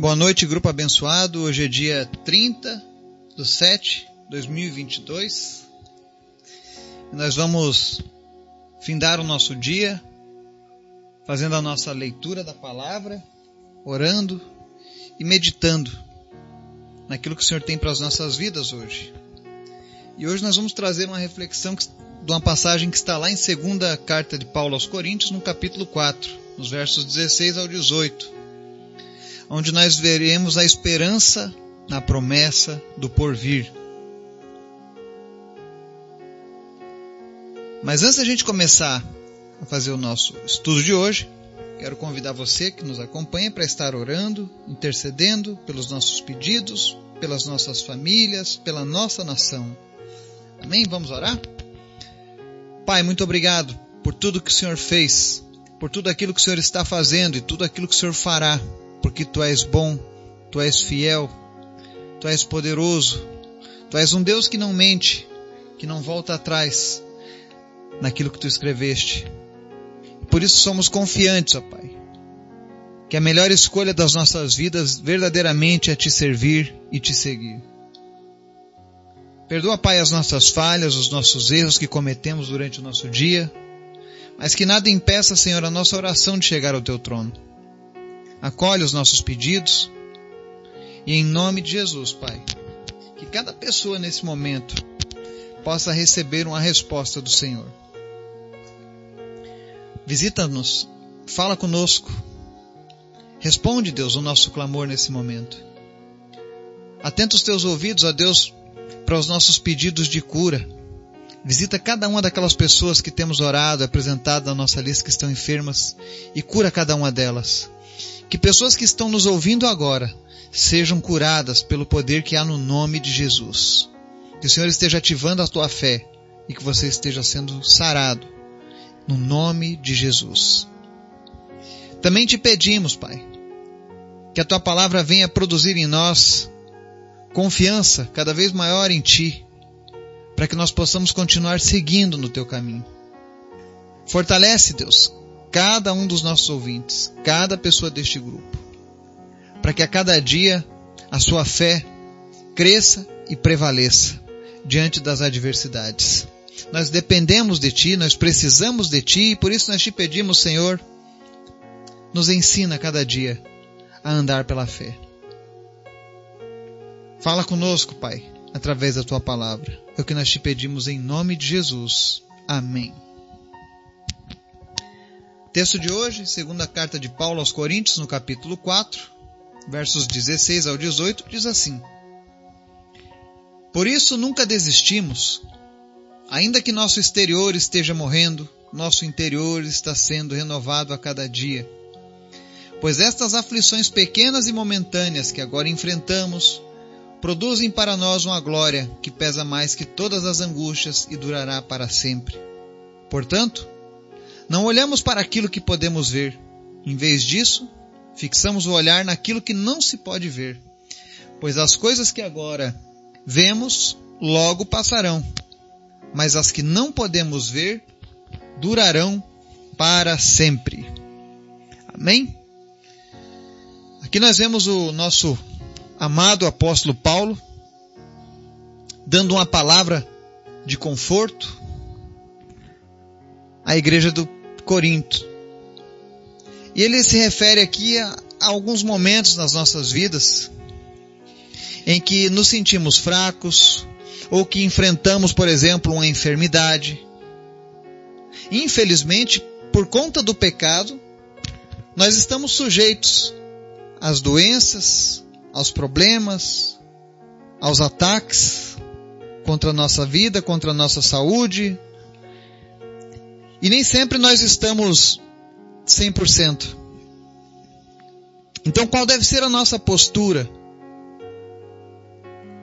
Boa noite, grupo abençoado. Hoje é dia 30 do 7 de 2022. Nós vamos findar o nosso dia fazendo a nossa leitura da palavra, orando e meditando naquilo que o Senhor tem para as nossas vidas hoje. E hoje nós vamos trazer uma reflexão de uma passagem que está lá em segunda carta de Paulo aos Coríntios, no capítulo 4, nos versos 16 ao 18 onde nós veremos a esperança na promessa do porvir. Mas antes da gente começar a fazer o nosso estudo de hoje, quero convidar você que nos acompanha para estar orando, intercedendo pelos nossos pedidos, pelas nossas famílias, pela nossa nação. Amém? Vamos orar? Pai, muito obrigado por tudo que o Senhor fez, por tudo aquilo que o Senhor está fazendo e tudo aquilo que o Senhor fará porque tu és bom, tu és fiel, tu és poderoso, tu és um Deus que não mente, que não volta atrás naquilo que tu escreveste. Por isso somos confiantes, ó Pai, que a melhor escolha das nossas vidas verdadeiramente é te servir e te seguir. Perdoa, Pai, as nossas falhas, os nossos erros que cometemos durante o nosso dia, mas que nada impeça, Senhor, a nossa oração de chegar ao teu trono acolhe os nossos pedidos. E em nome de Jesus, Pai, que cada pessoa nesse momento possa receber uma resposta do Senhor. Visita-nos, fala conosco. Responde, Deus, o nosso clamor nesse momento. Atenta os teus ouvidos, ó Deus, para os nossos pedidos de cura. Visita cada uma daquelas pessoas que temos orado, apresentado na nossa lista que estão enfermas e cura cada uma delas. Que pessoas que estão nos ouvindo agora sejam curadas pelo poder que há no nome de Jesus. Que o Senhor esteja ativando a tua fé e que você esteja sendo sarado no nome de Jesus. Também te pedimos, Pai, que a tua palavra venha produzir em nós confiança cada vez maior em ti, para que nós possamos continuar seguindo no teu caminho. Fortalece, Deus, cada um dos nossos ouvintes, cada pessoa deste grupo, para que a cada dia a sua fé cresça e prevaleça diante das adversidades. Nós dependemos de Ti, nós precisamos de Ti e por isso nós te pedimos, Senhor, nos ensina cada dia a andar pela fé. Fala conosco, Pai, através da Tua palavra. É o que nós te pedimos em nome de Jesus. Amém. Texto de hoje, segunda carta de Paulo aos Coríntios, no capítulo 4, versos 16 ao 18, diz assim: Por isso nunca desistimos, ainda que nosso exterior esteja morrendo, nosso interior está sendo renovado a cada dia. Pois estas aflições pequenas e momentâneas que agora enfrentamos produzem para nós uma glória que pesa mais que todas as angústias e durará para sempre. Portanto, não olhamos para aquilo que podemos ver. Em vez disso, fixamos o olhar naquilo que não se pode ver. Pois as coisas que agora vemos logo passarão, mas as que não podemos ver durarão para sempre. Amém? Aqui nós vemos o nosso amado apóstolo Paulo dando uma palavra de conforto à igreja do Corinto. E ele se refere aqui a, a alguns momentos nas nossas vidas em que nos sentimos fracos ou que enfrentamos, por exemplo, uma enfermidade. Infelizmente, por conta do pecado, nós estamos sujeitos às doenças, aos problemas, aos ataques contra a nossa vida, contra a nossa saúde, e nem sempre nós estamos 100%. Então qual deve ser a nossa postura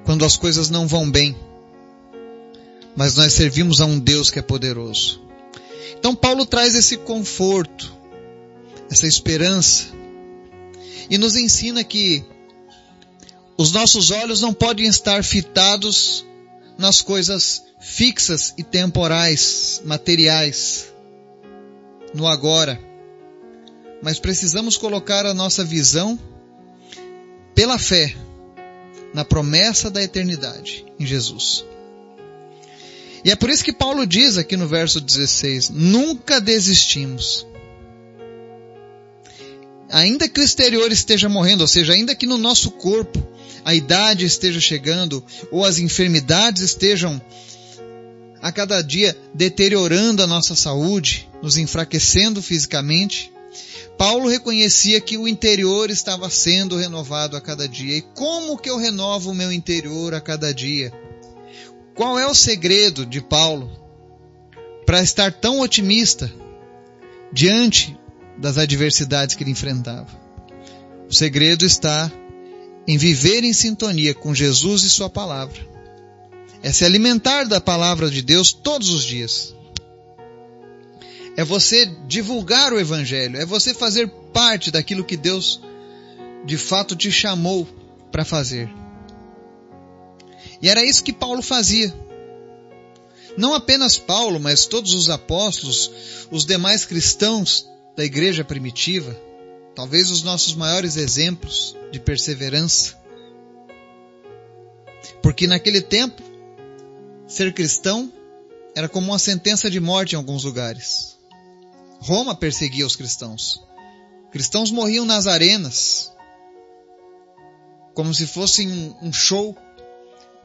quando as coisas não vão bem? Mas nós servimos a um Deus que é poderoso. Então Paulo traz esse conforto, essa esperança, e nos ensina que os nossos olhos não podem estar fitados nas coisas fixas e temporais, materiais, no agora. Mas precisamos colocar a nossa visão pela fé na promessa da eternidade em Jesus. E é por isso que Paulo diz aqui no verso 16: nunca desistimos. Ainda que o exterior esteja morrendo, ou seja, ainda que no nosso corpo a idade esteja chegando ou as enfermidades estejam a cada dia deteriorando a nossa saúde, nos enfraquecendo fisicamente, Paulo reconhecia que o interior estava sendo renovado a cada dia. E como que eu renovo o meu interior a cada dia? Qual é o segredo de Paulo para estar tão otimista diante das adversidades que ele enfrentava? O segredo está em viver em sintonia com Jesus e Sua palavra. É se alimentar da palavra de Deus todos os dias. É você divulgar o Evangelho, é você fazer parte daquilo que Deus de fato te chamou para fazer. E era isso que Paulo fazia. Não apenas Paulo, mas todos os apóstolos, os demais cristãos da igreja primitiva, talvez os nossos maiores exemplos de perseverança. Porque naquele tempo, ser cristão era como uma sentença de morte em alguns lugares. Roma perseguia os cristãos. Cristãos morriam nas arenas, como se fossem um, show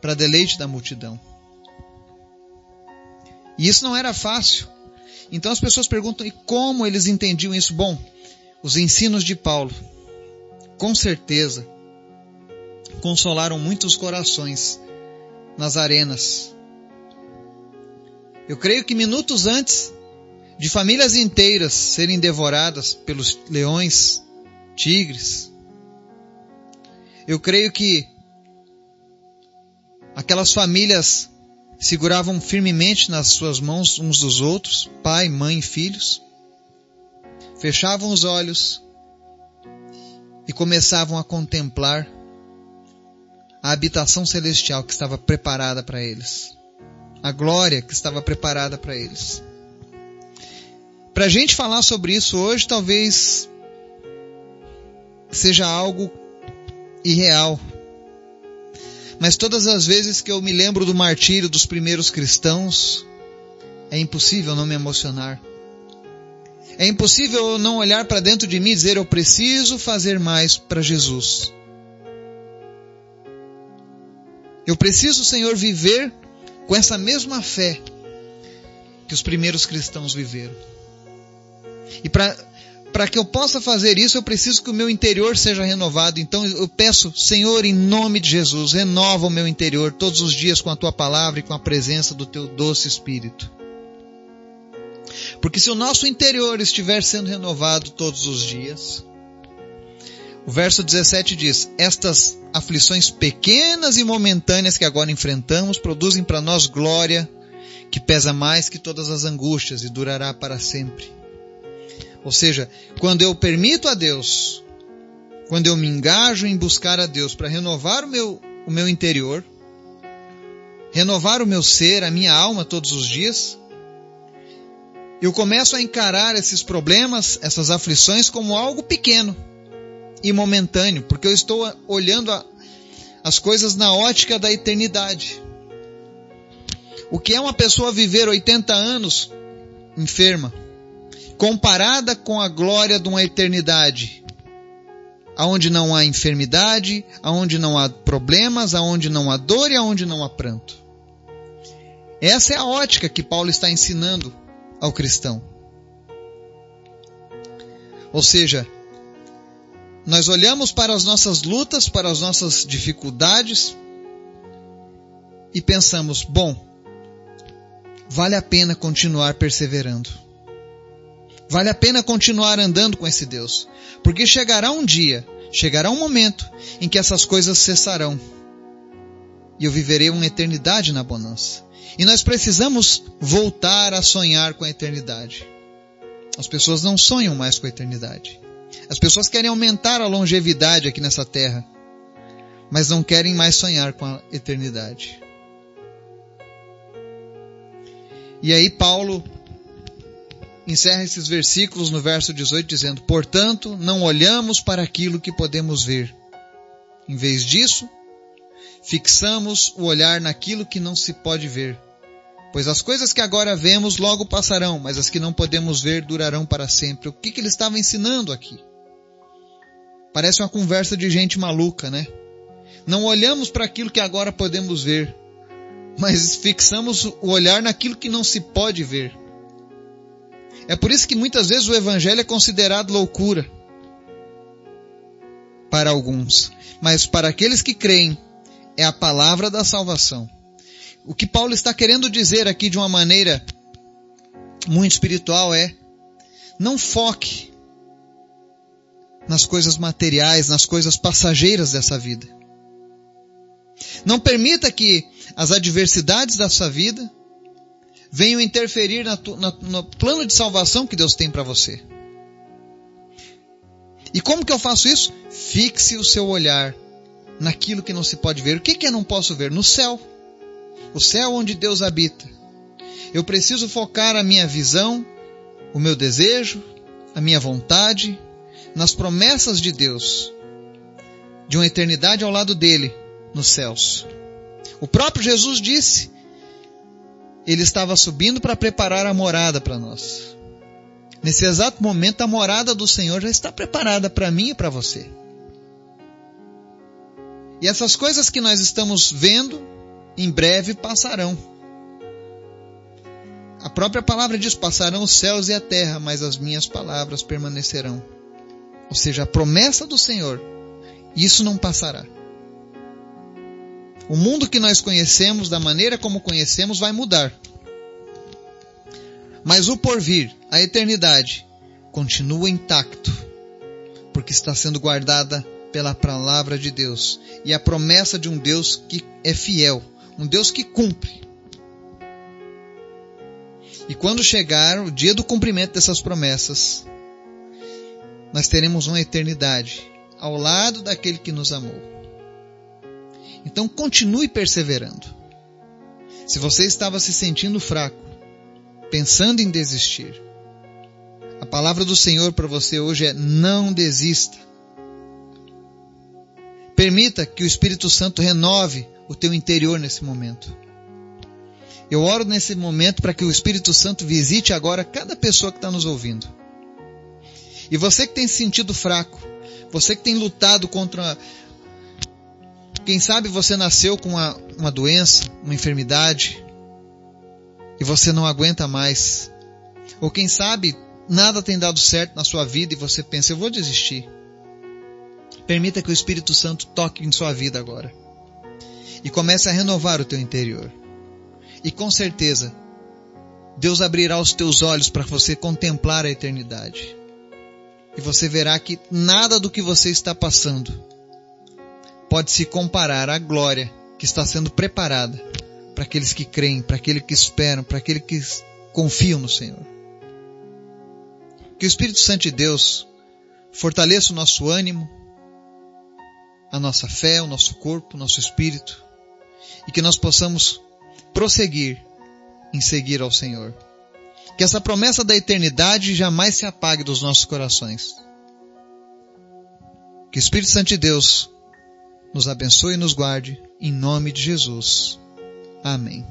para deleite da multidão. E isso não era fácil. Então as pessoas perguntam: e como eles entendiam isso? Bom, os ensinos de Paulo, com certeza, consolaram muitos corações nas arenas. Eu creio que minutos antes de famílias inteiras serem devoradas pelos leões, tigres, eu creio que aquelas famílias seguravam firmemente nas suas mãos uns dos outros, pai, mãe e filhos, fechavam os olhos e começavam a contemplar a habitação celestial que estava preparada para eles, a glória que estava preparada para eles. Para a gente falar sobre isso hoje, talvez seja algo irreal. Mas todas as vezes que eu me lembro do martírio dos primeiros cristãos, é impossível não me emocionar. É impossível não olhar para dentro de mim e dizer: Eu preciso fazer mais para Jesus. Eu preciso, Senhor, viver com essa mesma fé que os primeiros cristãos viveram. E para que eu possa fazer isso, eu preciso que o meu interior seja renovado. Então eu peço, Senhor, em nome de Jesus, renova o meu interior todos os dias com a tua palavra e com a presença do teu doce Espírito. Porque se o nosso interior estiver sendo renovado todos os dias, o verso 17 diz: Estas aflições pequenas e momentâneas que agora enfrentamos produzem para nós glória que pesa mais que todas as angústias e durará para sempre. Ou seja, quando eu permito a Deus, quando eu me engajo em buscar a Deus para renovar o meu, o meu interior, renovar o meu ser, a minha alma todos os dias, eu começo a encarar esses problemas, essas aflições como algo pequeno e momentâneo, porque eu estou olhando a, as coisas na ótica da eternidade. O que é uma pessoa viver 80 anos enferma, comparada com a glória de uma eternidade, aonde não há enfermidade, aonde não há problemas, aonde não há dor e aonde não há pranto. Essa é a ótica que Paulo está ensinando ao cristão. Ou seja, nós olhamos para as nossas lutas, para as nossas dificuldades e pensamos: bom, vale a pena continuar perseverando. Vale a pena continuar andando com esse Deus, porque chegará um dia, chegará um momento em que essas coisas cessarão e eu viverei uma eternidade na bonança. E nós precisamos voltar a sonhar com a eternidade. As pessoas não sonham mais com a eternidade. As pessoas querem aumentar a longevidade aqui nessa terra, mas não querem mais sonhar com a eternidade. E aí Paulo encerra esses versículos no verso 18 dizendo: "Portanto, não olhamos para aquilo que podemos ver, Em vez disso, fixamos o olhar naquilo que não se pode ver. Pois as coisas que agora vemos logo passarão, mas as que não podemos ver durarão para sempre. O que, que ele estava ensinando aqui? Parece uma conversa de gente maluca, né? Não olhamos para aquilo que agora podemos ver, mas fixamos o olhar naquilo que não se pode ver. É por isso que muitas vezes o evangelho é considerado loucura para alguns, mas para aqueles que creem, é a palavra da salvação. O que Paulo está querendo dizer aqui de uma maneira muito espiritual é: não foque nas coisas materiais, nas coisas passageiras dessa vida. Não permita que as adversidades da sua vida venham interferir na, na, no plano de salvação que Deus tem para você. E como que eu faço isso? Fixe o seu olhar naquilo que não se pode ver. O que, que eu não posso ver? No céu. O céu onde Deus habita. Eu preciso focar a minha visão, o meu desejo, a minha vontade nas promessas de Deus, de uma eternidade ao lado dele nos céus. O próprio Jesus disse, ele estava subindo para preparar a morada para nós. Nesse exato momento, a morada do Senhor já está preparada para mim e para você. E essas coisas que nós estamos vendo, em breve passarão. A própria palavra diz: passarão os céus e a terra, mas as minhas palavras permanecerão. Ou seja, a promessa do Senhor, isso não passará. O mundo que nós conhecemos, da maneira como conhecemos, vai mudar. Mas o porvir, a eternidade, continua intacto, porque está sendo guardada pela palavra de Deus e a promessa de um Deus que é fiel, um Deus que cumpre. E quando chegar o dia do cumprimento dessas promessas, nós teremos uma eternidade ao lado daquele que nos amou. Então continue perseverando. Se você estava se sentindo fraco, pensando em desistir, a palavra do Senhor para você hoje é: não desista. Permita que o Espírito Santo renove o teu interior nesse momento. Eu oro nesse momento para que o Espírito Santo visite agora cada pessoa que está nos ouvindo. E você que tem se sentido fraco, você que tem lutado contra. Quem sabe você nasceu com uma, uma doença, uma enfermidade, e você não aguenta mais. Ou quem sabe nada tem dado certo na sua vida e você pensa, eu vou desistir. Permita que o Espírito Santo toque em sua vida agora. E comece a renovar o teu interior. E com certeza, Deus abrirá os teus olhos para você contemplar a eternidade. E você verá que nada do que você está passando pode se comparar à glória que está sendo preparada para aqueles que creem, para aqueles que esperam, para aqueles que confiam no Senhor. Que o Espírito Santo de Deus fortaleça o nosso ânimo, a nossa fé, o nosso corpo, o nosso espírito, e que nós possamos prosseguir em seguir ao Senhor. Que essa promessa da eternidade jamais se apague dos nossos corações. Que o Espírito Santo de Deus nos abençoe e nos guarde, em nome de Jesus. Amém.